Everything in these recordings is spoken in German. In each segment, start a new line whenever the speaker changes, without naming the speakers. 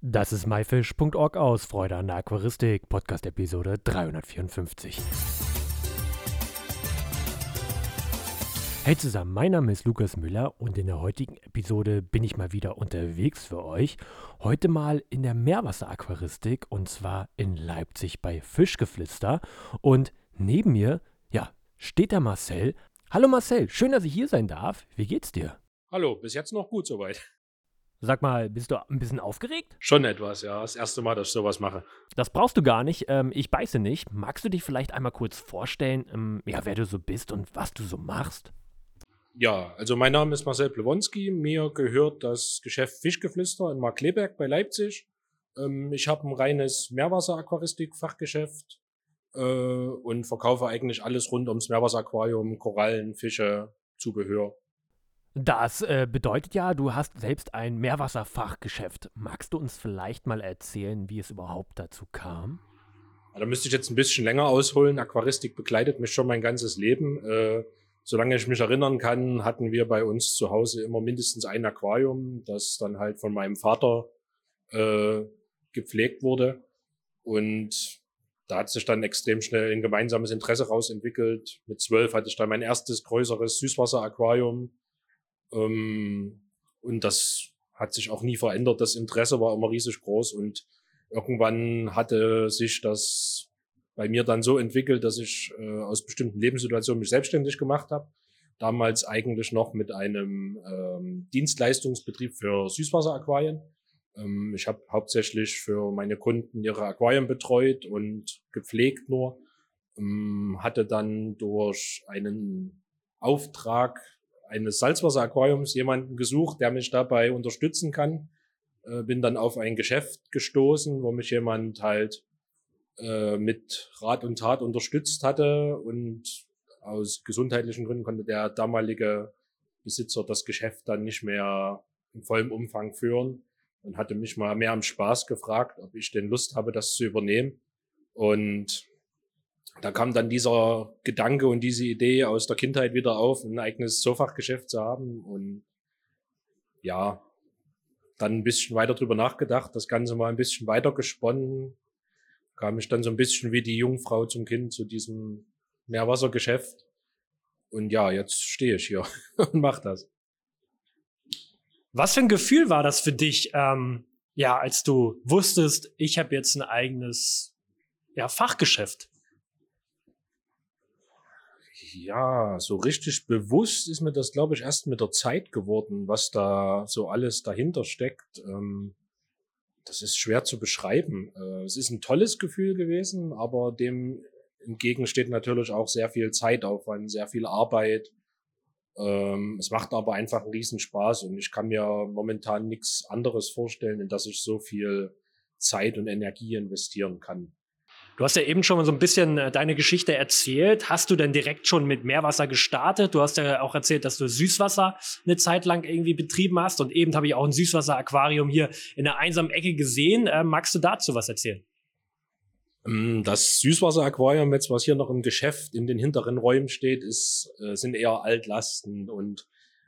Das ist myfish.org aus Freude an der Aquaristik, Podcast Episode 354. Hey zusammen, mein Name ist Lukas Müller und in der heutigen Episode bin ich mal wieder unterwegs für euch. Heute mal in der Meerwasseraquaristik und zwar in Leipzig bei Fischgeflüster. Und neben mir, ja, steht der Marcel. Hallo Marcel, schön, dass ich hier sein darf. Wie geht's dir?
Hallo, bis jetzt noch gut soweit.
Sag mal, bist du ein bisschen aufgeregt?
Schon etwas, ja. Das erste Mal, dass ich sowas mache.
Das brauchst du gar nicht. Ähm, ich beiße nicht. Magst du dich vielleicht einmal kurz vorstellen, ähm, ja, wer du so bist und was du so machst?
Ja, also mein Name ist Marcel Plewonski. Mir gehört das Geschäft Fischgeflüster in Markleberg bei Leipzig. Ähm, ich habe ein reines Meerwasseraquaristik-Fachgeschäft äh, und verkaufe eigentlich alles rund ums Meerwasseraquarium, Korallen, Fische, Zubehör.
Das äh, bedeutet ja, du hast selbst ein Meerwasserfachgeschäft. Magst du uns vielleicht mal erzählen, wie es überhaupt dazu kam?
Da müsste ich jetzt ein bisschen länger ausholen. Aquaristik begleitet mich schon mein ganzes Leben. Äh, solange ich mich erinnern kann, hatten wir bei uns zu Hause immer mindestens ein Aquarium, das dann halt von meinem Vater äh, gepflegt wurde. Und da hat sich dann extrem schnell ein gemeinsames Interesse rausentwickelt. Mit zwölf hatte ich dann mein erstes größeres Süßwasseraquarium ähm, und das hat sich auch nie verändert. Das Interesse war immer riesig groß und irgendwann hatte sich das bei mir dann so entwickelt, dass ich äh, aus bestimmten Lebenssituationen mich selbstständig gemacht habe. Damals eigentlich noch mit einem ähm, Dienstleistungsbetrieb für Süßwasseraquarien. Ähm, ich habe hauptsächlich für meine Kunden ihre Aquarien betreut und gepflegt nur. Ähm, hatte dann durch einen Auftrag eines Salzwasseraquariums jemanden gesucht, der mich dabei unterstützen kann. Äh, bin dann auf ein Geschäft gestoßen, wo mich jemand halt äh, mit Rat und Tat unterstützt hatte und aus gesundheitlichen Gründen konnte der damalige Besitzer das Geschäft dann nicht mehr in vollem Umfang führen und hatte mich mal mehr am Spaß gefragt, ob ich denn Lust habe, das zu übernehmen. Und da kam dann dieser Gedanke und diese Idee aus der Kindheit wieder auf, ein eigenes Zofachgeschäft zu haben und ja, dann ein bisschen weiter drüber nachgedacht, das Ganze mal ein bisschen weiter gesponnen, kam ich dann so ein bisschen wie die Jungfrau zum Kind zu diesem Meerwassergeschäft und ja, jetzt stehe ich hier und mach das.
Was für ein Gefühl war das für dich, ähm, ja, als du wusstest, ich habe jetzt ein eigenes ja, Fachgeschäft?
Ja, so richtig bewusst ist mir das, glaube ich, erst mit der Zeit geworden, was da so alles dahinter steckt. Ähm, das ist schwer zu beschreiben. Äh, es ist ein tolles Gefühl gewesen, aber dem entgegen steht natürlich auch sehr viel Zeitaufwand, sehr viel Arbeit. Ähm, es macht aber einfach einen Riesenspaß und ich kann mir momentan nichts anderes vorstellen, in das ich so viel Zeit und Energie investieren kann.
Du hast ja eben schon mal so ein bisschen äh, deine Geschichte erzählt. Hast du denn direkt schon mit Meerwasser gestartet? Du hast ja auch erzählt, dass du Süßwasser eine Zeit lang irgendwie betrieben hast. Und eben habe ich auch ein Süßwasseraquarium hier in einer einsamen Ecke gesehen. Äh, magst du dazu was erzählen?
Ähm, das Süßwasseraquarium, jetzt was hier noch im Geschäft in den hinteren Räumen steht, ist, äh, sind eher Altlasten und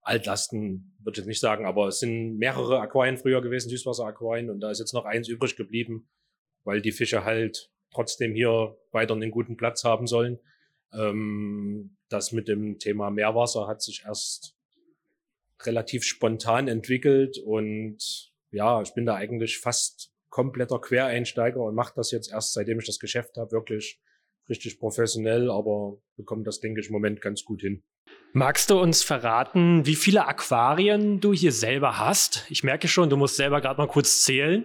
Altlasten würde ich jetzt nicht sagen, aber es sind mehrere Aquarien früher gewesen, Süßwasseraquarien, und da ist jetzt noch eins übrig geblieben, weil die Fische halt trotzdem hier weiter einen guten Platz haben sollen. Ähm, das mit dem Thema Meerwasser hat sich erst relativ spontan entwickelt und ja, ich bin da eigentlich fast kompletter Quereinsteiger und mache das jetzt erst, seitdem ich das Geschäft habe, wirklich richtig professionell, aber bekomme das, denke ich, im Moment ganz gut hin.
Magst du uns verraten, wie viele Aquarien du hier selber hast? Ich merke schon, du musst selber gerade mal kurz zählen.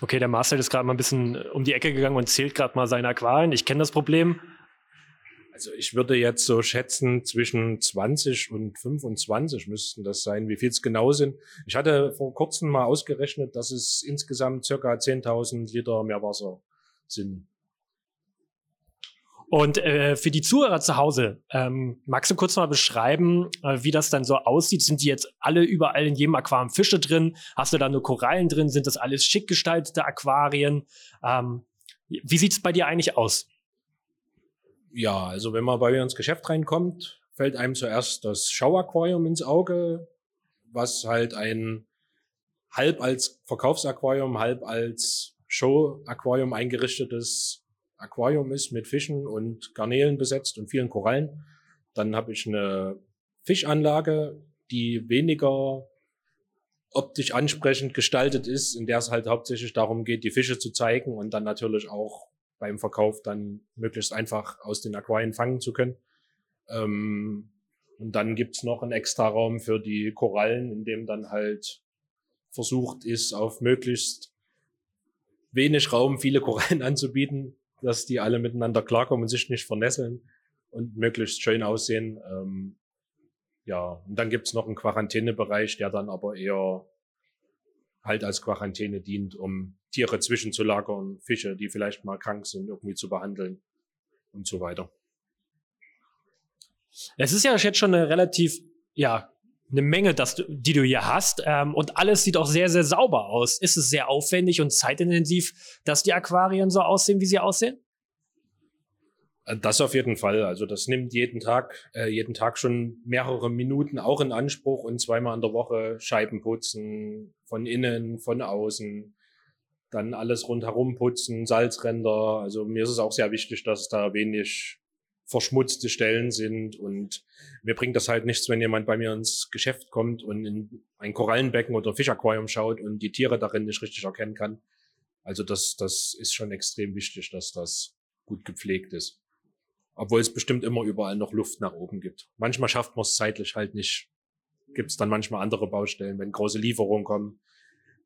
Okay, der Marcel ist gerade mal ein bisschen äh, um die Ecke gegangen und zählt gerade mal seine Aquarien. Ich kenne das Problem.
Also ich würde jetzt so schätzen, zwischen 20 und 25 müssten das sein. Wie viel es genau sind. Ich hatte vor kurzem mal ausgerechnet, dass es insgesamt circa 10.000 Liter Meerwasser sind.
Und äh, für die Zuhörer zu Hause, ähm, magst du kurz mal beschreiben, äh, wie das dann so aussieht? Sind die jetzt alle überall in jedem Aquarium Fische drin? Hast du da nur Korallen drin? Sind das alles schick gestaltete Aquarien? Ähm, wie sieht's bei dir eigentlich aus?
Ja, also wenn man bei mir ins Geschäft reinkommt, fällt einem zuerst das Schauaquarium ins Auge, was halt ein halb als Verkaufsaquarium, halb als Show-Aquarium eingerichtetes Aquarium ist mit Fischen und Garnelen besetzt und vielen Korallen. Dann habe ich eine Fischanlage, die weniger optisch ansprechend gestaltet ist, in der es halt hauptsächlich darum geht, die Fische zu zeigen und dann natürlich auch beim Verkauf dann möglichst einfach aus den Aquarien fangen zu können. Ähm, und dann gibt's noch einen extra Raum für die Korallen, in dem dann halt versucht ist, auf möglichst wenig Raum viele Korallen anzubieten, dass die alle miteinander klarkommen und sich nicht vernässeln und möglichst schön aussehen. Ähm, ja, und dann gibt's noch einen Quarantänebereich, der dann aber eher halt als Quarantäne dient, um Tiere zwischenzulagern, Fische, die vielleicht mal krank sind, irgendwie zu behandeln und so weiter.
Es ist ja jetzt schon eine relativ, ja, eine Menge, das, die du hier hast. Ähm, und alles sieht auch sehr, sehr sauber aus. Ist es sehr aufwendig und zeitintensiv, dass die Aquarien so aussehen, wie sie aussehen?
Äh, das auf jeden Fall. Also das nimmt jeden Tag, äh, jeden Tag schon mehrere Minuten auch in Anspruch und zweimal in der Woche Scheiben putzen, von innen, von außen, dann alles rundherum putzen, Salzränder. Also mir ist es auch sehr wichtig, dass da wenig verschmutzte Stellen sind. Und mir bringt das halt nichts, wenn jemand bei mir ins Geschäft kommt und in ein Korallenbecken oder Fischaquarium schaut und die Tiere darin nicht richtig erkennen kann. Also das, das ist schon extrem wichtig, dass das gut gepflegt ist. Obwohl es bestimmt immer überall noch Luft nach oben gibt. Manchmal schafft man es zeitlich halt nicht. Gibt es dann manchmal andere Baustellen, wenn große Lieferungen kommen.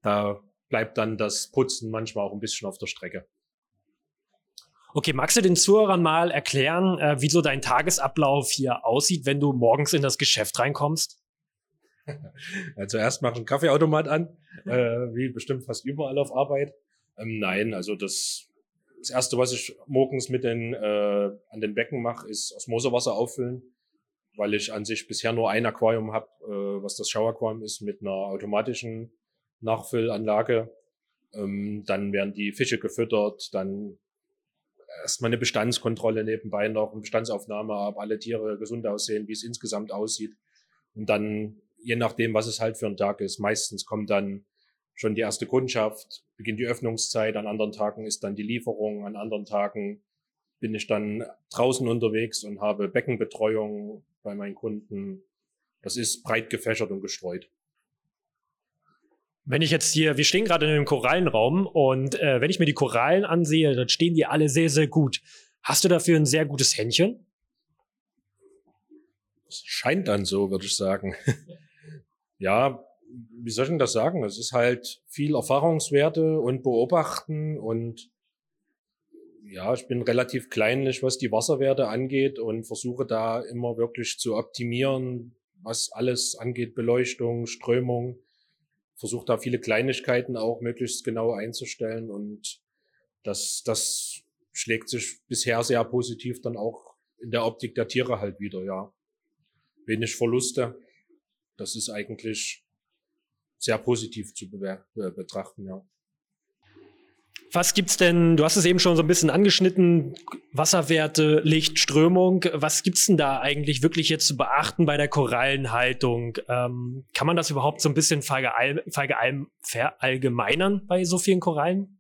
Da bleibt dann das Putzen manchmal auch ein bisschen auf der Strecke.
Okay, magst du den Zuhörern mal erklären, äh, wie so dein Tagesablauf hier aussieht, wenn du morgens in das Geschäft reinkommst?
Ja, zuerst mache ich einen Kaffeeautomat an, äh, wie bestimmt fast überall auf Arbeit. Ähm, nein, also das, das erste, was ich morgens mit den äh, an den Becken mache, ist Osmosewasser auffüllen, weil ich an sich bisher nur ein Aquarium habe, äh, was das Schauaquarium ist, mit einer automatischen Nachfüllanlage. Ähm, dann werden die Fische gefüttert, dann erstmal eine Bestandskontrolle nebenbei noch, eine Bestandsaufnahme, ob alle Tiere gesund aussehen, wie es insgesamt aussieht. Und dann, je nachdem, was es halt für ein Tag ist, meistens kommt dann schon die erste Kundschaft, beginnt die Öffnungszeit, an anderen Tagen ist dann die Lieferung, an anderen Tagen bin ich dann draußen unterwegs und habe Beckenbetreuung bei meinen Kunden. Das ist breit gefächert und gestreut.
Wenn ich jetzt hier, wir stehen gerade in einem Korallenraum und äh, wenn ich mir die Korallen ansehe, dann stehen die alle sehr, sehr gut. Hast du dafür ein sehr gutes Händchen?
Das scheint dann so, würde ich sagen. ja, wie soll ich denn das sagen? Es ist halt viel Erfahrungswerte und Beobachten und ja, ich bin relativ kleinlich, was die Wasserwerte angeht und versuche da immer wirklich zu optimieren, was alles angeht, Beleuchtung, Strömung versuche da viele Kleinigkeiten auch möglichst genau einzustellen und das, das schlägt sich bisher sehr positiv dann auch in der Optik der Tiere halt wieder, ja. Wenig Verluste. Das ist eigentlich sehr positiv zu be betrachten, ja.
Was gibt's denn? Du hast es eben schon so ein bisschen angeschnitten. Wasserwerte, Licht, Strömung. Was gibt's denn da eigentlich wirklich jetzt zu beachten bei der Korallenhaltung? Ähm, kann man das überhaupt so ein bisschen verallgemeinern bei so vielen Korallen?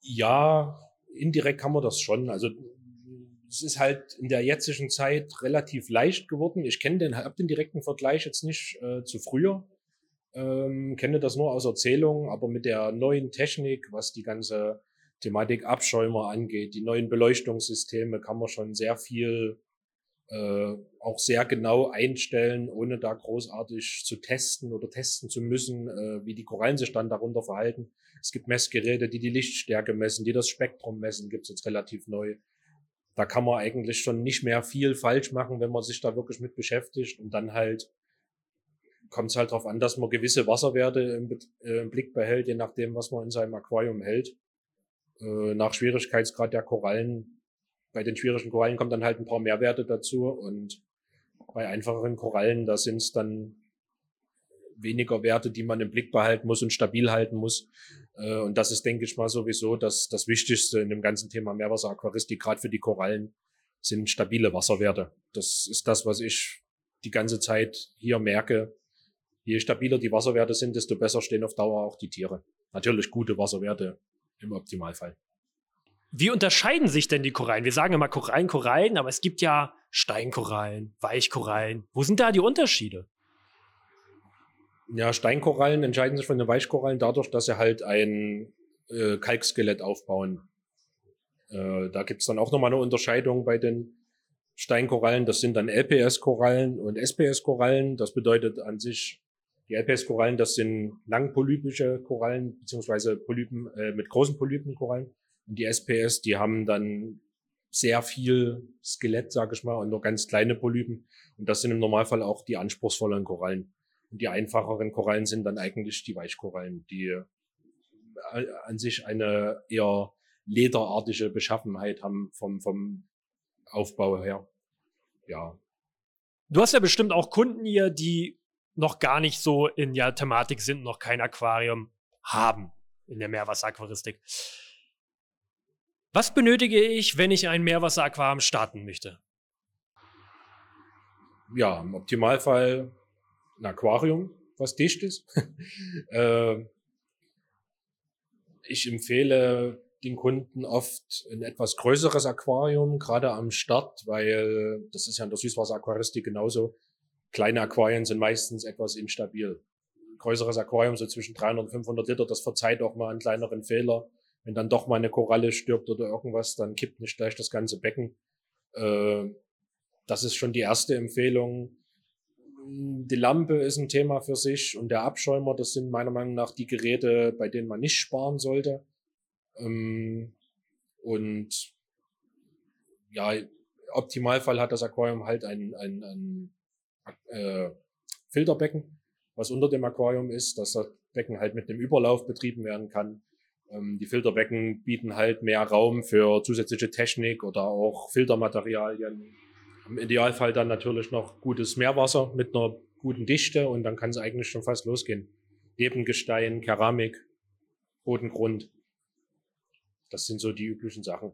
Ja, indirekt kann man das schon. Also es ist halt in der jetzigen Zeit relativ leicht geworden. Ich kenne den, habe den direkten Vergleich jetzt nicht äh, zu früher ähm, kenne das nur aus Erzählungen, aber mit der neuen Technik, was die ganze Thematik Abschäumer angeht, die neuen Beleuchtungssysteme, kann man schon sehr viel äh, auch sehr genau einstellen, ohne da großartig zu testen oder testen zu müssen, äh, wie die Korallen sich dann darunter verhalten. Es gibt Messgeräte, die die Lichtstärke messen, die das Spektrum messen, gibt's jetzt relativ neu. Da kann man eigentlich schon nicht mehr viel falsch machen, wenn man sich da wirklich mit beschäftigt und dann halt kommt es halt darauf an, dass man gewisse Wasserwerte im, äh, im, Blick behält, je nachdem, was man in seinem Aquarium hält. Äh, nach Schwierigkeitsgrad der Korallen, bei den schwierigen Korallen kommt dann halt ein paar Mehrwerte dazu und bei einfacheren Korallen, da sind es dann weniger Werte, die man im Blick behalten muss und stabil halten muss. Äh, und das ist, denke ich mal, sowieso das, das Wichtigste in dem ganzen Thema Meerwasseraquaristik, gerade für die Korallen, sind stabile Wasserwerte. Das ist das, was ich die ganze Zeit hier merke, je stabiler die Wasserwerte sind, desto besser stehen auf Dauer auch die Tiere. Natürlich gute Wasserwerte im Optimalfall.
Wie unterscheiden sich denn die Korallen? Wir sagen immer Korallen, Korallen, aber es gibt ja Steinkorallen, Weichkorallen. Wo sind da die Unterschiede?
Ja, Steinkorallen entscheiden sich von den Weichkorallen dadurch, dass sie halt ein äh, Kalkskelett aufbauen. Äh, da gibt's dann auch nochmal eine Unterscheidung bei den Steinkorallen. Das sind dann LPS-Korallen und SPS-Korallen. Das bedeutet an sich, die LPS-Korallen, das sind langpolypische Korallen, beziehungsweise Polypen, äh, mit großen Polypenkorallen. Und die SPS, die haben dann sehr viel Skelett, sage ich mal, und nur ganz kleine Polypen. Und das sind im Normalfall auch die anspruchsvolleren Korallen. Und die einfacheren Korallen sind dann eigentlich die Weichkorallen, die äh, an sich eine eher lederartige Beschaffenheit haben vom, vom Aufbau her. Ja.
Du hast ja bestimmt auch Kunden hier, die noch gar nicht so in der Thematik sind, noch kein Aquarium haben in der Meerwasseraquaristik. Was benötige ich, wenn ich ein Meerwasseraquarium starten möchte?
Ja, im Optimalfall ein Aquarium, was dicht ist. äh, ich empfehle den Kunden oft ein etwas größeres Aquarium, gerade am Start, weil das ist ja in der Süßwasseraquaristik genauso. Kleine Aquarien sind meistens etwas instabil. Ein größeres Aquarium, so zwischen 300 und 500 Liter, das verzeiht auch mal einen kleineren Fehler. Wenn dann doch mal eine Koralle stirbt oder irgendwas, dann kippt nicht gleich das ganze Becken. Äh, das ist schon die erste Empfehlung. Die Lampe ist ein Thema für sich und der Abschäumer, das sind meiner Meinung nach die Geräte, bei denen man nicht sparen sollte. Ähm, und ja, Optimalfall hat das Aquarium halt ein, ein, ein äh, Filterbecken, was unter dem Aquarium ist, dass das Becken halt mit dem Überlauf betrieben werden kann. Ähm, die Filterbecken bieten halt mehr Raum für zusätzliche Technik oder auch Filtermaterialien. Im Idealfall dann natürlich noch gutes Meerwasser mit einer guten Dichte und dann kann es eigentlich schon fast losgehen. Nebengestein, Keramik, Bodengrund. Das sind so die üblichen Sachen.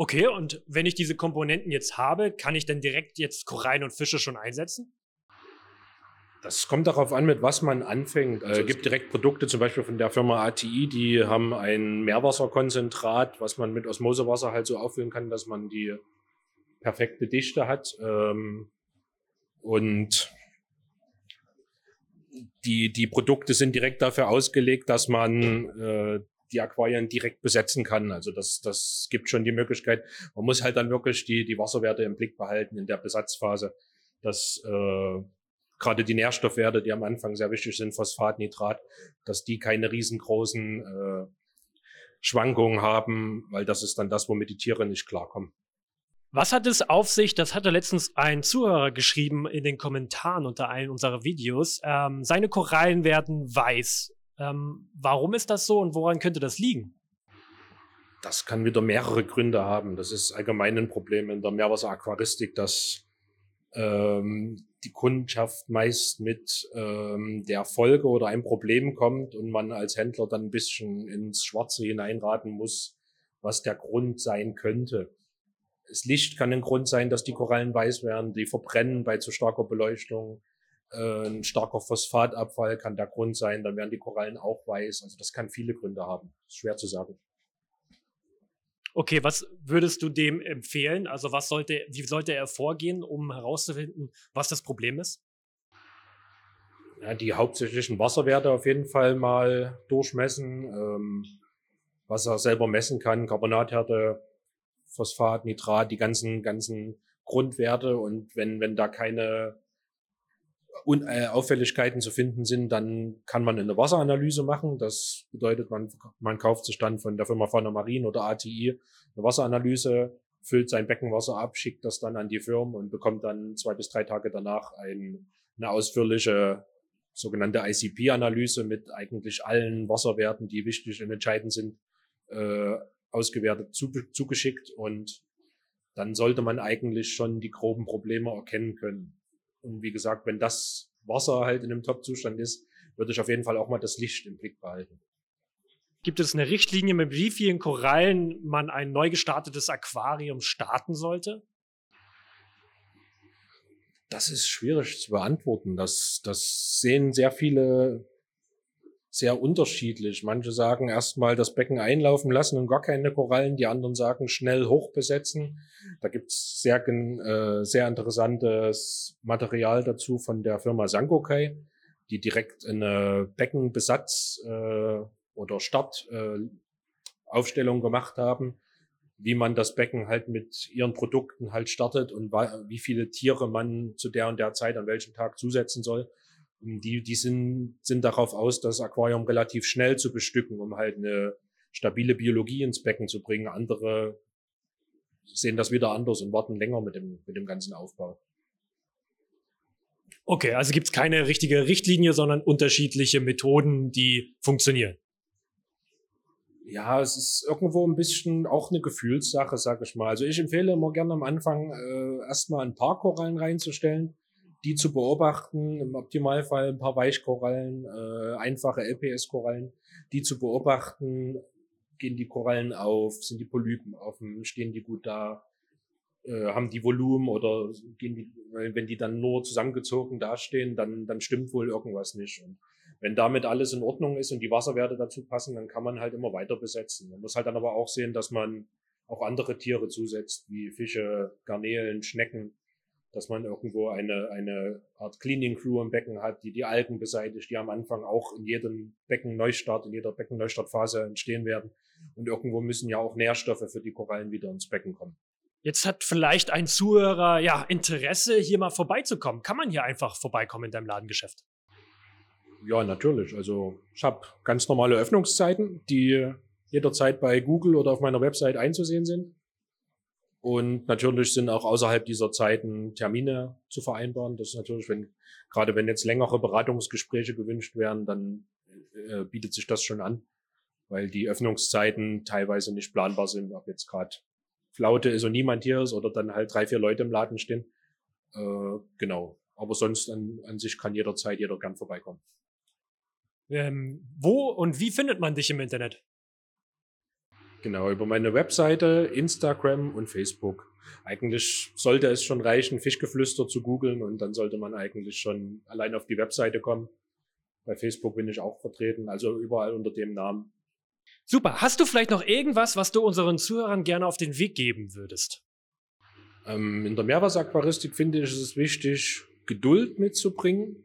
Okay, und wenn ich diese Komponenten jetzt habe, kann ich dann direkt jetzt Korallen und Fische schon einsetzen?
Das kommt darauf an, mit was man anfängt. Also es gibt direkt Produkte, zum Beispiel von der Firma ATI, die haben ein Meerwasserkonzentrat, was man mit Osmosewasser halt so auffüllen kann, dass man die perfekte Dichte hat. Ähm, und die, die Produkte sind direkt dafür ausgelegt, dass man äh, die Aquarien direkt besetzen kann. Also das, das gibt schon die Möglichkeit. Man muss halt dann wirklich die, die Wasserwerte im Blick behalten in der Besatzphase, dass äh, gerade die Nährstoffwerte, die am Anfang sehr wichtig sind, Phosphat, Nitrat, dass die keine riesengroßen äh, Schwankungen haben, weil das ist dann das, womit die Tiere nicht klarkommen.
Was hat es auf sich? Das hatte letztens ein Zuhörer geschrieben in den Kommentaren unter einem unserer Videos. Ähm, seine Korallen werden weiß. Ähm, warum ist das so und woran könnte das liegen?
Das kann wieder mehrere Gründe haben. Das ist allgemein ein Problem in der Meerwasseraquaristik, dass ähm, die Kundschaft meist mit ähm, der Folge oder einem Problem kommt und man als Händler dann ein bisschen ins Schwarze hineinraten muss, was der Grund sein könnte. Das Licht kann ein Grund sein, dass die Korallen weiß werden, die verbrennen bei zu starker Beleuchtung. Äh, ein starker Phosphatabfall kann der Grund sein, dann werden die Korallen auch weiß. Also das kann viele Gründe haben. Schwer zu sagen.
Okay, was würdest du dem empfehlen? Also was sollte, wie sollte er vorgehen, um herauszufinden, was das Problem ist?
Ja, die hauptsächlichen Wasserwerte auf jeden Fall mal durchmessen. Ähm, was er selber messen kann, Carbonathärte, Phosphat, Nitrat, die ganzen, ganzen Grundwerte. Und wenn, wenn da keine Un äh, Auffälligkeiten zu finden sind, dann kann man eine Wasseranalyse machen. Das bedeutet, man, man kauft sich dann von der Firma Fauna Marin oder ATI eine Wasseranalyse, füllt sein Beckenwasser ab, schickt das dann an die Firmen und bekommt dann zwei bis drei Tage danach ein, eine ausführliche sogenannte ICP-Analyse mit eigentlich allen Wasserwerten, die wichtig und entscheidend sind, äh, ausgewertet zu, zugeschickt und dann sollte man eigentlich schon die groben Probleme erkennen können. Und wie gesagt, wenn das Wasser halt in einem Top-Zustand ist, würde ich auf jeden Fall auch mal das Licht im Blick behalten.
Gibt es eine Richtlinie, mit wie vielen Korallen man ein neu gestartetes Aquarium starten sollte?
Das ist schwierig zu beantworten. Das, das sehen sehr viele sehr unterschiedlich. Manche sagen erstmal das Becken einlaufen lassen und gar keine Korallen, die anderen sagen schnell hochbesetzen. Da gibt's sehr, äh, sehr interessantes Material dazu von der Firma Sankokai, die direkt eine Beckenbesatz äh, oder Startaufstellung äh, gemacht haben, wie man das Becken halt mit ihren Produkten halt startet und wie viele Tiere man zu der und der Zeit an welchem Tag zusetzen soll. Die, die sind, sind darauf aus, das Aquarium relativ schnell zu bestücken, um halt eine stabile Biologie ins Becken zu bringen. Andere sehen das wieder anders und warten länger mit dem, mit dem ganzen Aufbau.
Okay, also gibt es keine richtige Richtlinie, sondern unterschiedliche Methoden, die funktionieren.
Ja, es ist irgendwo ein bisschen auch eine Gefühlssache, sag ich mal. Also ich empfehle immer gerne am Anfang äh, erstmal ein paar Korallen reinzustellen, die zu beobachten, im Optimalfall ein paar Weichkorallen, äh, einfache LPS-Korallen, die zu beobachten, gehen die Korallen auf, sind die Polypen offen, stehen die gut da, äh, haben die Volumen oder gehen die, wenn die dann nur zusammengezogen dastehen, dann, dann stimmt wohl irgendwas nicht. Und wenn damit alles in Ordnung ist und die Wasserwerte dazu passen, dann kann man halt immer weiter besetzen. Man muss halt dann aber auch sehen, dass man auch andere Tiere zusetzt, wie Fische, Garnelen, Schnecken, dass man irgendwo eine, eine Art Cleaning Crew im Becken hat, die die Algen beseitigt, die am Anfang auch in jedem Beckenneustart, in jeder Beckenneustartphase entstehen werden. Und irgendwo müssen ja auch Nährstoffe für die Korallen wieder ins Becken kommen.
Jetzt hat vielleicht ein Zuhörer ja Interesse, hier mal vorbeizukommen. Kann man hier einfach vorbeikommen in deinem Ladengeschäft?
Ja, natürlich. Also ich habe ganz normale Öffnungszeiten, die jederzeit bei Google oder auf meiner Website einzusehen sind. Und natürlich sind auch außerhalb dieser Zeiten Termine zu vereinbaren. Das ist natürlich, wenn, gerade wenn jetzt längere Beratungsgespräche gewünscht werden, dann äh, bietet sich das schon an, weil die Öffnungszeiten teilweise nicht planbar sind, ob jetzt gerade Flaute ist und niemand hier ist oder dann halt drei, vier Leute im Laden stehen. Äh, genau. Aber sonst an, an sich kann jederzeit jeder gern vorbeikommen.
Ähm, wo und wie findet man dich im Internet?
Genau, über meine Webseite, Instagram und Facebook. Eigentlich sollte es schon reichen, Fischgeflüster zu googeln und dann sollte man eigentlich schon allein auf die Webseite kommen. Bei Facebook bin ich auch vertreten, also überall unter dem Namen.
Super. Hast du vielleicht noch irgendwas, was du unseren Zuhörern gerne auf den Weg geben würdest?
Ähm, in der Meerwasseraquaristik finde ich es wichtig, Geduld mitzubringen.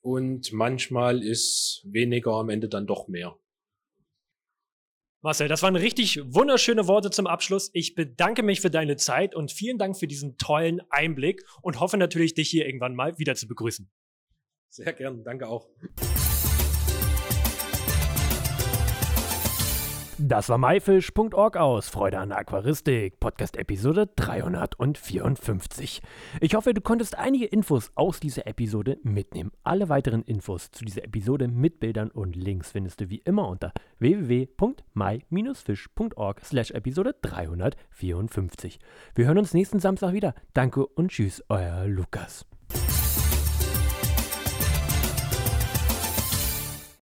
Und manchmal ist weniger am Ende dann doch mehr.
Marcel, das waren richtig wunderschöne Worte zum Abschluss. Ich bedanke mich für deine Zeit und vielen Dank für diesen tollen Einblick und hoffe natürlich, dich hier irgendwann mal wieder zu begrüßen.
Sehr gern, danke auch.
Das war myfish.org aus Freude an Aquaristik, Podcast Episode 354. Ich hoffe, du konntest einige Infos aus dieser Episode mitnehmen. Alle weiteren Infos zu dieser Episode mit Bildern und Links findest du wie immer unter www.my-fish.org slash Episode 354. Wir hören uns nächsten Samstag wieder. Danke und tschüss, euer Lukas.